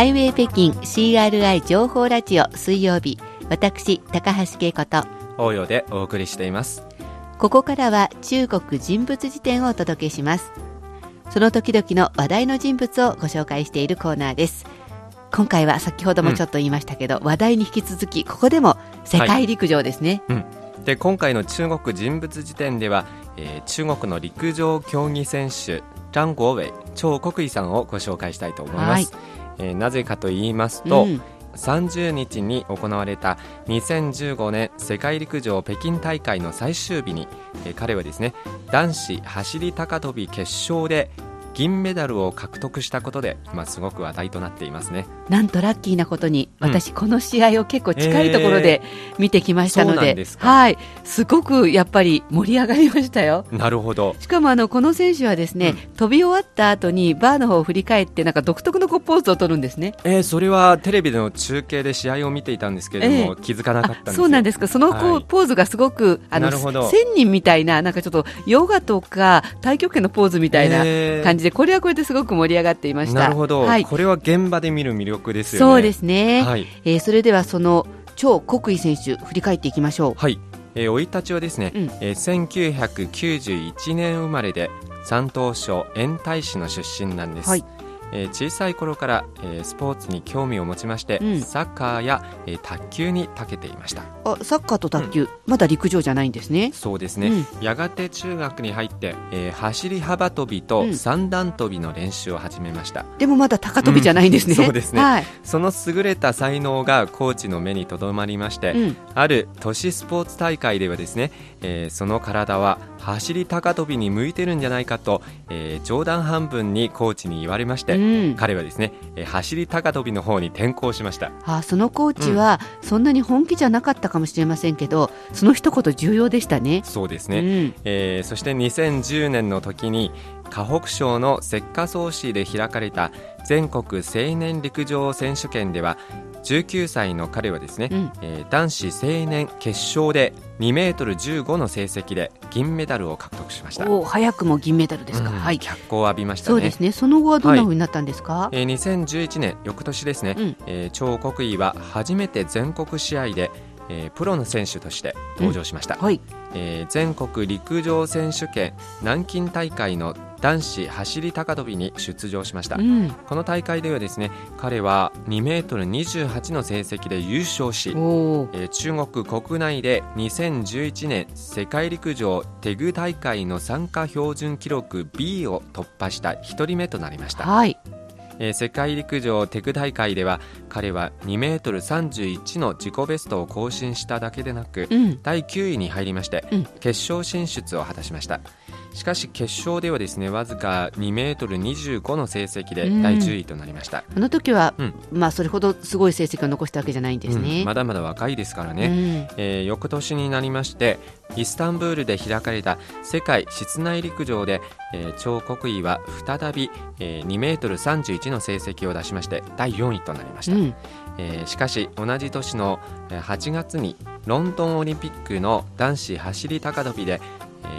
ハイウェイ北京 CRI 情報ラジオ水曜日私高橋恵子と応用でお送りしています。ここからは中国人物辞典をお届けします。その時々の話題の人物をご紹介しているコーナーです。今回は先ほどもちょっと言いましたけど、うん、話題に引き続きここでも世界陸上ですね、はい。うん、で今回の中国人物辞典では、えー、中国の陸上競技選手張国偉張国威さんをご紹介したいと思います、はい、えー、なぜかと言いますと、うん。30日に行われた2015年世界陸上北京大会の最終日に、え彼はですね男子走り高跳び決勝で銀メダルを獲得したことで、まあ、すごく話題となっていますね。なんとラッキーなことに、私、この試合を結構近いところで見てきましたので、えー、はい、すごくやっぱり盛り上がりましたよ。なるほど。しかもあのこの選手はですね、うん、飛び終わった後にバーの方を振り返ってなんか独特のポーズを取るんですね。えー、それはテレビでの中継で試合を見ていたんですけれども、えー、気づかなかったそうなんですか。そのこう、はい、ポーズがすごくあの千人みたいななんかちょっとヨガとか太極拳のポーズみたいな感じで、これはこれですごく盛り上がっていました。なるほど、はい、これは現場で見る魅力ですよね。そうですね、はい、えー、それではその超国威選手振り返っていきましょう。はい。えー、生い立ちはですね、うん、えー、1991年生まれで山東省延泰市の出身なんです、はいえー、小さい頃から、えー、スポーツに興味を持ちまして、うん、サッカーや、えー、卓球に長けていました。あサッカーと卓球、うん、まだ陸上じゃないんですね。そうですね、うん、やがて中学に入って、えー、走り幅跳びと三段跳びの練習を始めました、でもまだ高跳びじゃないんですね、そうですね、はい、その優れた才能がコーチの目にとどまりまして、ある都市スポーツ大会ではですね、えー、その体は走り高跳びに向いてるんじゃないかと、えー、冗談半分にコーチに言われまして、うん、彼はですね、えー、走り高跳びの方に転向しました、あ、そのコーチは、そんなに本気じゃなかったかもしれませんけどその一言重要でしたね。そうですね、うん、えー、そして2010年の時に河北省の石化総市で開かれた全国青年陸上選手権では19歳の彼はですね、うん、えー、男子青年決勝で2メートル15の成績で銀メダルを獲得しました。お早くも銀メダルですか、うん、はい。脚光を浴びました、ね、そうですね。その後はどんなふうになったんですか、はい、えー、2011年翌年ですね、うん、えー、張国威は初めて全国試合でえー、プロの選手として登場しました、うん。はい、えー、全国陸上選手権南京大会の男子走り高跳びに出場しました、うん、この大会ではですね彼は2メートル28の成績で優勝し、えー、中国国内で2011年世界陸上テグ大会の参加標準記録 B を突破した1人目となりました、はい。えー、世界陸上テク大会では彼は2メートル31の自己ベストを更新しただけでなく、うん、第9位に入りまして、うん、決勝進出を果たしましたしかし決勝ではですねわずか2メートル25の成績で第10位となりました、うん、あの時は、うん、まあそれほどすごい成績を残したわけじゃないんですね、うん、まだまだ若いですからね、うん、えー、翌年になりましてイスタンブールで開かれた世界室内陸上で、えー、張国威は再び、えー、2メートル31の成績を出しまして第4位となりました、うん、えー、しかし同じ年の8月にロンドンオリンピックの男子走り高跳びで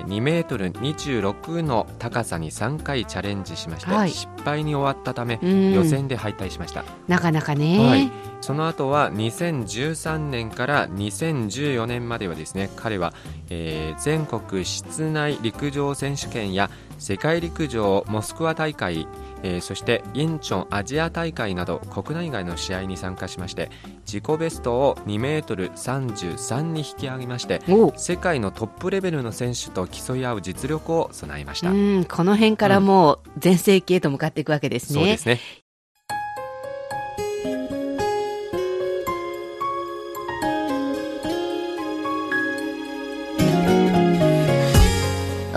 2メートル26の高さに3回チャレンジしまして、はい、失敗に終わったため予選で敗退しました。なかなかね、はい、その後は2013年から2014年まではですね彼は、えー、全国室内陸上選手権や世界陸上モスクワ大会えー、そしてインチョンアジア大会など国内外の試合に参加しまして自己ベストを2メートル33に引き上げまして世界のトップレベルの選手と競い合う実力を備えました。この辺からもう全盛期へと向かっていくわけですね。そうですね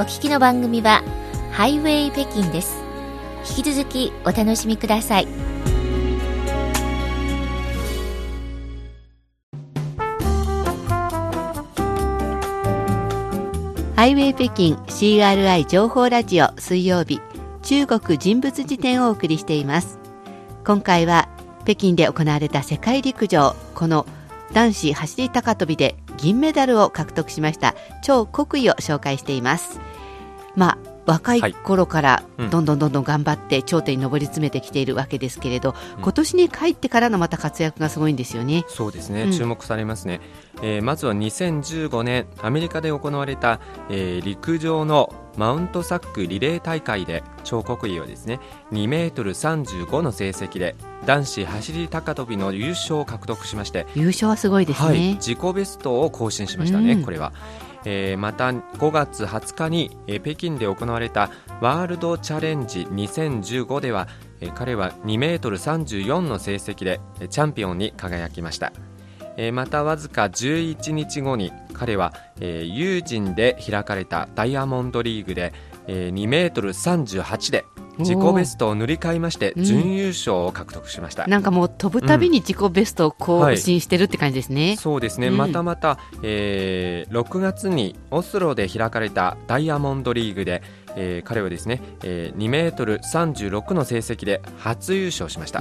聞きの番組はハイウェイ北京です。引き続きお楽しみください。ハイウェイ北京 CRI 情報ラジオ水曜日中国人物辞典をお送りしています。今回は北京で行われた世界陸上この男子走り高跳びで銀メダルを獲得しました超国威を紹介しています。まあ若い頃からどんどんどんどん頑張って頂点に上り詰めてきているわけですけれど、うん、今年に帰ってからのまた活躍がすごいんですよね。そうですね、注目されますね。えー、まずは2015年アメリカで行われた、えー、陸上のマウントサックリレー大会で張国威はですね2メートル35の成績で男子走り高跳びの優勝を獲得しまして優勝はすごいですね、はい、自己ベストを更新しましたね、うん、これは。えー、また5月20日に、えー、北京で行われたワールドチャレンジ2015では、えー、彼は2メートル34の成績でチャンピオンに輝きました、えー、またわずか11日後に彼は、えー、ユージンで開かれたダイヤモンドリーグで、えー、2メートル38で自己ベストを塗り替えまして準優勝を獲得しました、うん、なんかもう飛ぶたびに自己ベストを更新してるって感じですね、うんはい、そうですね、うん、またまた、えー、6月にオスロで開かれたダイヤモンドリーグで、えー、彼はですね、えー、2メートル36の成績で初優勝しました。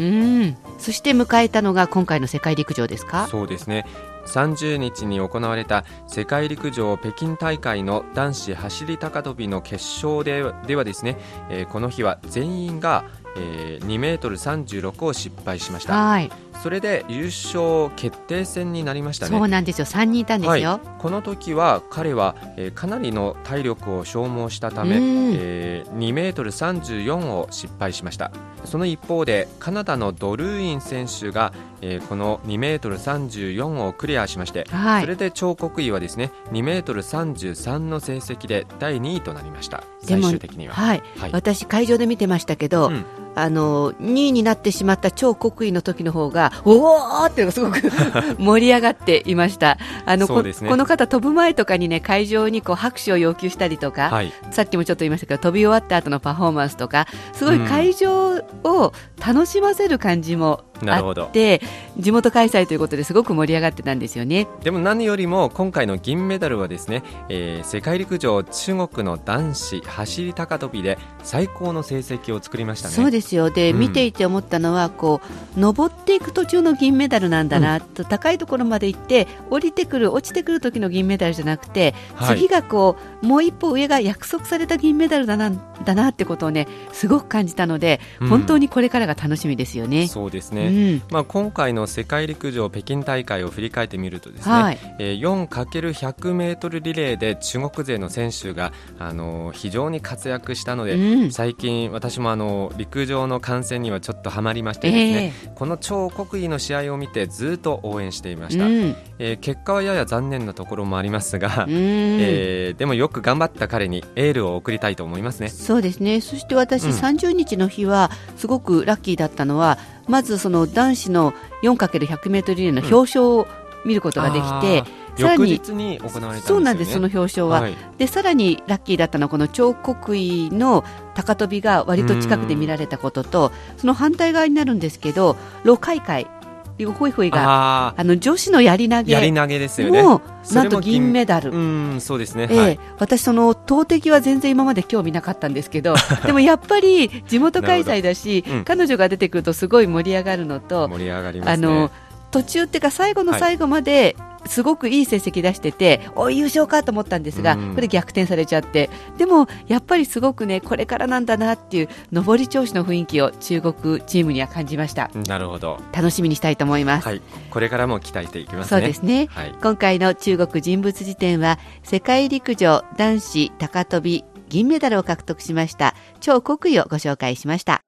そして迎えたのが今回の世界陸上ですか？そうですね。30日に行われた世界陸上北京大会の男子走り高跳びの決勝でではですね、えー、この日は全員が、えー、2メートル36を失敗しました。はい。それで優勝決定戦になりましたね。そうなんですよ。3人いたんですよ、はい、この時は彼は、えー、かなりの体力を消耗したため、えー、2メートル34を失敗しました。その一方でカナダのドルーイン選手が、えー、この2メートル34をクリアしまして、はい、それで彫刻医はですね2メートル33の成績で第2位となりました。最終的には、はい、はい、私会場で見てましたけど、うんあの2位になってしまった超国威の時の方がおおってすごく 盛り上がっていました。あの、ね、この方飛ぶ前とかにね会場にこう拍手を要求したりとか、はい、さっきもちょっと言いましたけど飛び終わった後のパフォーマンスとかすごい会場を楽しませる感じもあって地元開催ということですごく盛り上がってたんですよね。でも何よりも今回の銀メダルはですね、えー、世界陸上中国の男子走り高跳びで最高の成績を作りましたね。そうですよ。で、うん、見ていて思ったのはこう登っていく途中の銀メダルなんだな、うん、と高いところまで行って降りてくる落ちてくる時の銀メダルじゃなくて、はい、次がこうもう一歩上が約束された銀メダルだなだなってことをねすごく感じたので、うん、本当にこれからが楽しみですよね。そうですね、うん、まあ、今回の世界陸上北京大会を振り返ってみるとですね、はい、えー、4×100 メートルリレーで中国勢の選手が、あの非常に活躍したので、うん、最近私もあの陸上の観戦にはちょっとはまりましてですね、えー、この超国威の試合を見てずっと応援していました、うん、えー、結果はやや残念なところもありますが、うん、えー、でもよく頑張った彼にエールを送りたいと思いますねそうですね。そして私、30日の日はすごくラッキーだったのはまずその男子の 4×100 メートルリレーの表彰を見ることができて、うん、さらにに、ね、そうなんですその表彰は、はい、でさらにラッキーだったのはこの彫刻医の高跳びが割と近くで見られたこととその反対側になるんですけどロ開会ホイホイがあの女子のやり投げ。やり投げですよね。なんと銀メダル。うんそうですね、えー、はい、私その投擲は全然今まで興味なかったんですけど でもやっぱり地元開催だし、うん、彼女が出てくるとすごい盛り上がるのと盛り上がります、ね、あの途中っていうか最後の最後まで、すごくいい成績出しててお優勝かと思ったんですが、これ逆転されちゃって。でもやっぱりすごくねこれからなんだなっていう上り調子の雰囲気を中国チームには感じました。なるほど。楽しみにしたいと思います、はい、これからも期待していきます、ね、そうですね、はい、今回の中国人物辞典は世界陸上男子高跳び銀メダルを獲得しました超国威をご紹介しました